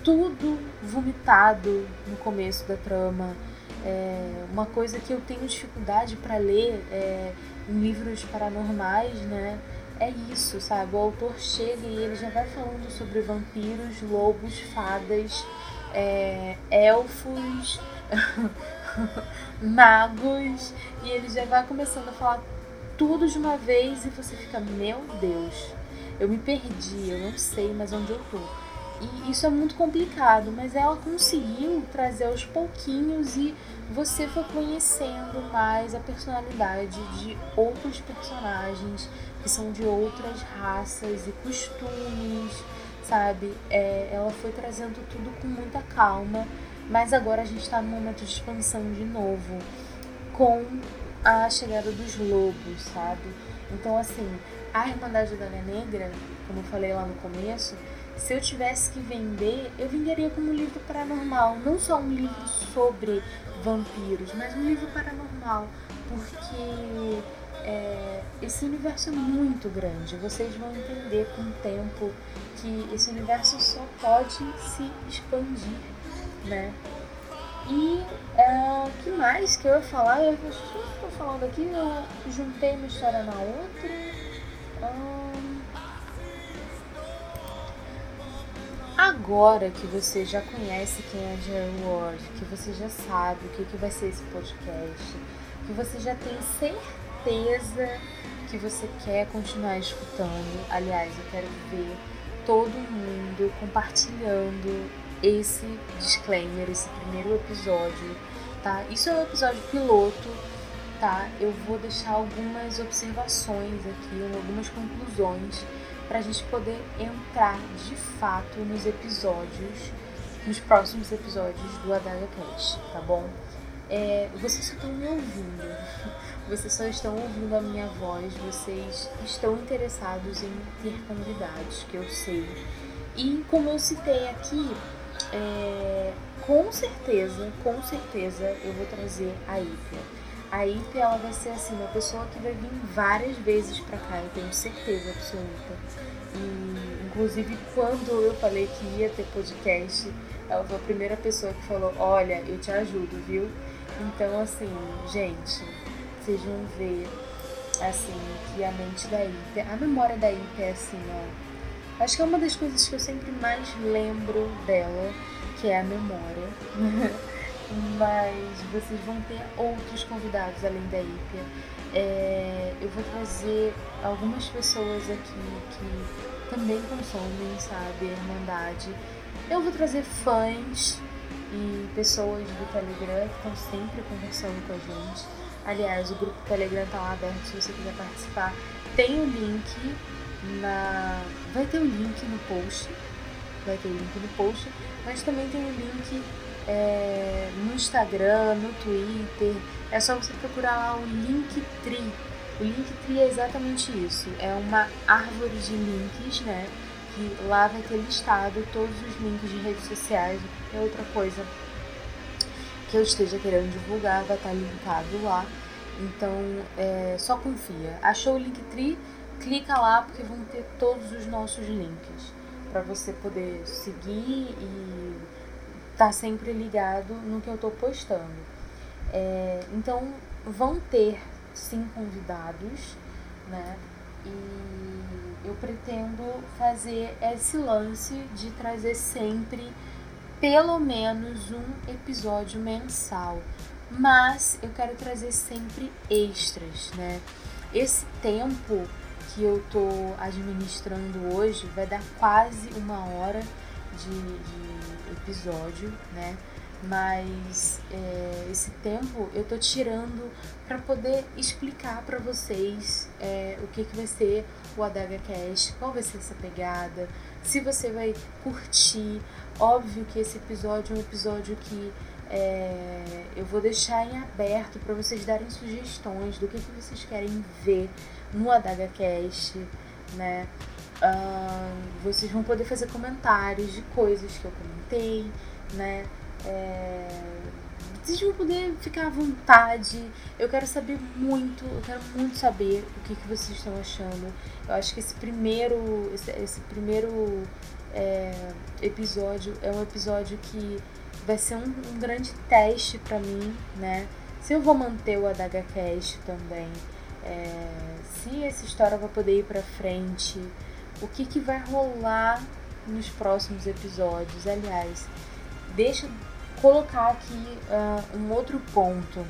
tudo vomitado no começo da trama. É, uma coisa que eu tenho dificuldade para ler é, livros paranormais, né? É isso, sabe? O autor chega e ele já vai falando sobre vampiros, lobos, fadas, é, elfos, [LAUGHS] magos e ele já vai começando a falar tudo de uma vez e você fica, meu Deus, eu me perdi, eu não sei mais onde eu tô. E isso é muito complicado, mas ela conseguiu trazer aos pouquinhos e você foi conhecendo mais a personalidade de outros personagens que são de outras raças e costumes, sabe? É, ela foi trazendo tudo com muita calma, mas agora a gente está no momento de expansão de novo, com a chegada dos lobos, sabe? Então, assim, a Irmandade da Negra, como eu falei lá no começo, se eu tivesse que vender, eu venderia como um livro paranormal, não só um livro sobre vampiros, mas um livro paranormal, porque é, esse universo é muito grande. Vocês vão entender com o tempo que esse universo só pode se expandir, né? E o é, que mais que eu ia falar? Eu estou falando aqui, eu juntei uma história na outra. Hum... Agora que você já conhece quem é Jerry Ward, que você já sabe o que, que vai ser esse podcast, que você já tem certeza que você quer continuar escutando. Aliás, eu quero ver todo mundo compartilhando esse disclaimer, esse primeiro episódio, tá? Isso é um episódio piloto, tá? Eu vou deixar algumas observações aqui, algumas conclusões para a gente poder entrar de fato nos episódios, nos próximos episódios do Adaga Cast, tá bom? É, vocês estão me ouvindo, [LAUGHS] vocês só estão ouvindo a minha voz, vocês estão interessados em ter convidados, que eu sei. E como eu citei aqui, é, com certeza, com certeza eu vou trazer a Ipia. A Ipia ela vai ser assim, uma pessoa que vai vir várias vezes pra cá, eu tenho certeza absoluta. E, inclusive, quando eu falei que ia ter podcast, ela foi a primeira pessoa que falou: Olha, eu te ajudo, viu? Então, assim, gente, vocês vão ver, assim, que a mente da Ipia, a memória da Ipia é assim, ó Acho que é uma das coisas que eu sempre mais lembro dela, que é a memória. [LAUGHS] Mas vocês vão ter outros convidados além da Ípia. É, eu vou trazer algumas pessoas aqui que também consomem, sabe, a Irmandade. Eu vou trazer fãs e pessoas do Telegram que estão sempre conversando com a gente. Aliás, o grupo Telegram está lá aberto se você quiser participar. Tem o link na. Vai ter o link no post. Vai ter o link no post, mas também tem o link é, no Instagram, no Twitter. É só você procurar lá o Linktree. O Linktree é exatamente isso. É uma árvore de links, né? Que lá vai ter listado todos os links de redes sociais. É outra coisa que eu esteja querendo divulgar, vai estar linkado lá. Então, é, só confia. Achou o Linktree? clica lá porque vão ter todos os nossos links para você poder seguir e tá sempre ligado no que eu estou postando. É, então vão ter sim convidados, né? E eu pretendo fazer esse lance de trazer sempre pelo menos um episódio mensal. Mas eu quero trazer sempre extras, né? Esse tempo que eu tô administrando hoje vai dar quase uma hora de, de episódio, né? Mas é, esse tempo eu tô tirando para poder explicar para vocês é, o que, que vai ser o Adaga Cast, qual vai ser essa pegada, se você vai curtir. Óbvio que esse episódio é um episódio que é, eu vou deixar em aberto para vocês darem sugestões do que, que vocês querem ver no AdagaCast, né? Uh, vocês vão poder fazer comentários de coisas que eu comentei, né? É, vocês vão poder ficar à vontade. Eu quero saber muito, eu quero muito saber o que, que vocês estão achando. Eu acho que esse primeiro, esse, esse primeiro é, episódio é um episódio que vai ser um, um grande teste para mim, né? Se eu vou manter o AdagaCast também, é, se essa história vai poder ir para frente, o que, que vai rolar nos próximos episódios. Aliás, deixa colocar aqui uh, um outro ponto.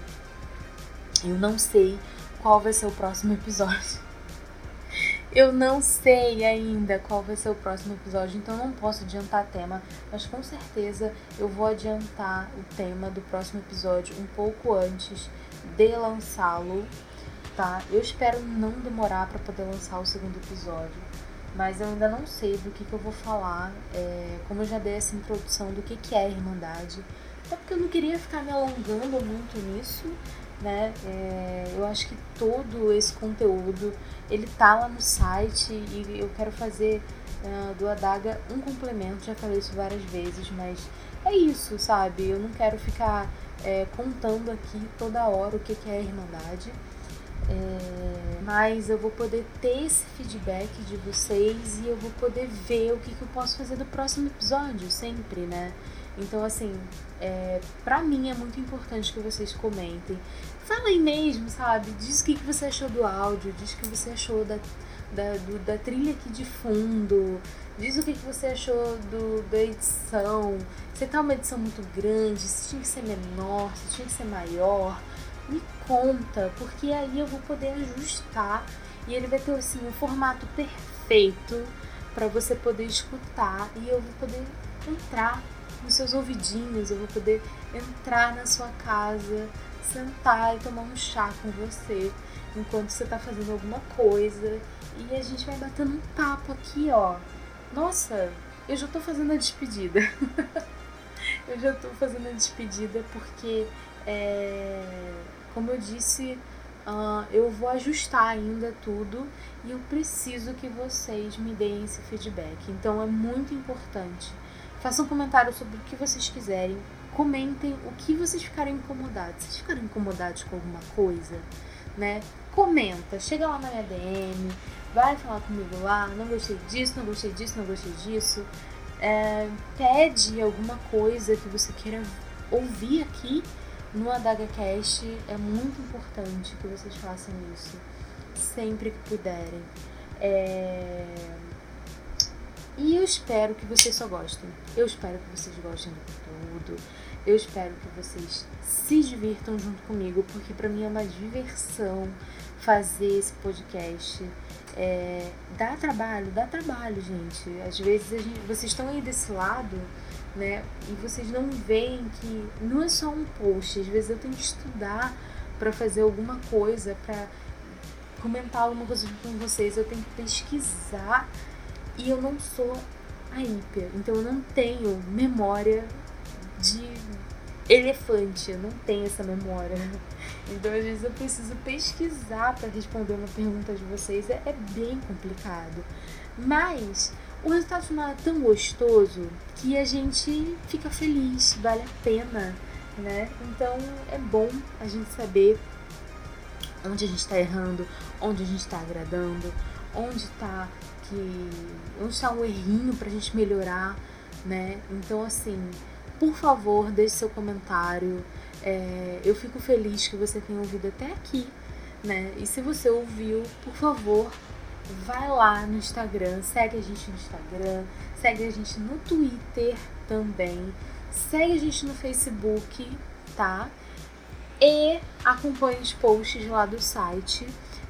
Eu não sei qual vai ser o próximo [LAUGHS] episódio. Eu não sei ainda qual vai ser o próximo episódio, então não posso adiantar tema, mas com certeza eu vou adiantar o tema do próximo episódio um pouco antes de lançá-lo, tá? Eu espero não demorar para poder lançar o segundo episódio, mas eu ainda não sei do que, que eu vou falar, é, como eu já dei essa introdução do que, que é a Irmandade, até porque eu não queria ficar me alongando muito nisso, né? É, eu acho que todo esse conteúdo ele tá lá no site e eu quero fazer uh, do Adaga um complemento, já falei isso várias vezes, mas é isso, sabe? Eu não quero ficar é, contando aqui toda hora o que, que é a Irmandade. É, mas eu vou poder ter esse feedback de vocês e eu vou poder ver o que, que eu posso fazer do próximo episódio, sempre, né? Então, assim, é, pra mim é muito importante que vocês comentem. Falem mesmo, sabe? Diz o que, que você achou do áudio, diz o que você achou da, da, do, da trilha aqui de fundo, diz o que, que você achou do, da edição. Se tá uma edição muito grande, se tinha que ser menor, se tinha que ser maior. Me conta, porque aí eu vou poder ajustar e ele vai ter assim um formato perfeito para você poder escutar e eu vou poder entrar nos seus ouvidinhos, eu vou poder entrar na sua casa, sentar e tomar um chá com você enquanto você tá fazendo alguma coisa e a gente vai batendo um papo aqui, ó. Nossa, eu já tô fazendo a despedida. [LAUGHS] eu já tô fazendo a despedida porque, é, como eu disse, uh, eu vou ajustar ainda tudo e eu preciso que vocês me deem esse feedback. Então é muito importante Façam um comentário sobre o que vocês quiserem. Comentem o que vocês ficarem incomodados. Vocês ficarem incomodados com alguma coisa, né? Comenta, chega lá na minha DM, vai falar comigo lá. Não gostei disso, não gostei disso, não gostei disso. É, pede alguma coisa que você queira ouvir aqui no AdagaCast. É muito importante que vocês façam isso sempre que puderem. É... E eu espero que vocês só gostem. Eu espero que vocês gostem do conteúdo. Eu espero que vocês se divirtam junto comigo, porque para mim é uma diversão fazer esse podcast. É, dá trabalho, dá trabalho, gente. Às vezes gente, vocês estão aí desse lado, né? E vocês não veem que não é só um post. Às vezes eu tenho que estudar para fazer alguma coisa, para comentar alguma coisa com vocês. Eu tenho que pesquisar e eu não sou a hiper, então eu não tenho memória de elefante, eu não tenho essa memória. [LAUGHS] Então às vezes eu preciso pesquisar para responder uma pergunta de vocês, é, é bem complicado. Mas o resultado final é tão gostoso que a gente fica feliz, vale a pena, né? Então é bom a gente saber onde a gente está errando, onde a gente está agradando, onde está que onde está um errinho para a gente melhorar, né? Então assim, por favor, deixe seu comentário. É, eu fico feliz que você tenha ouvido até aqui, né? E se você ouviu, por favor, vai lá no Instagram, segue a gente no Instagram, segue a gente no Twitter também, segue a gente no Facebook, tá? E acompanhe os posts lá do site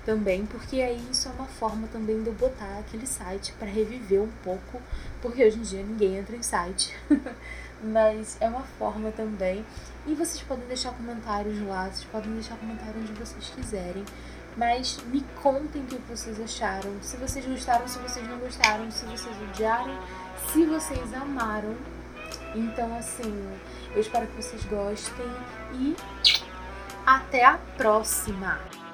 também, porque aí isso é uma forma também de eu botar aquele site para reviver um pouco, porque hoje em dia ninguém entra em site, [LAUGHS] mas é uma forma também. E vocês podem deixar comentários lá, vocês podem deixar comentários onde vocês quiserem, mas me contem o que vocês acharam, se vocês gostaram, se vocês não gostaram, se vocês odiaram, se vocês amaram. Então, assim, eu espero que vocês gostem e até a próxima!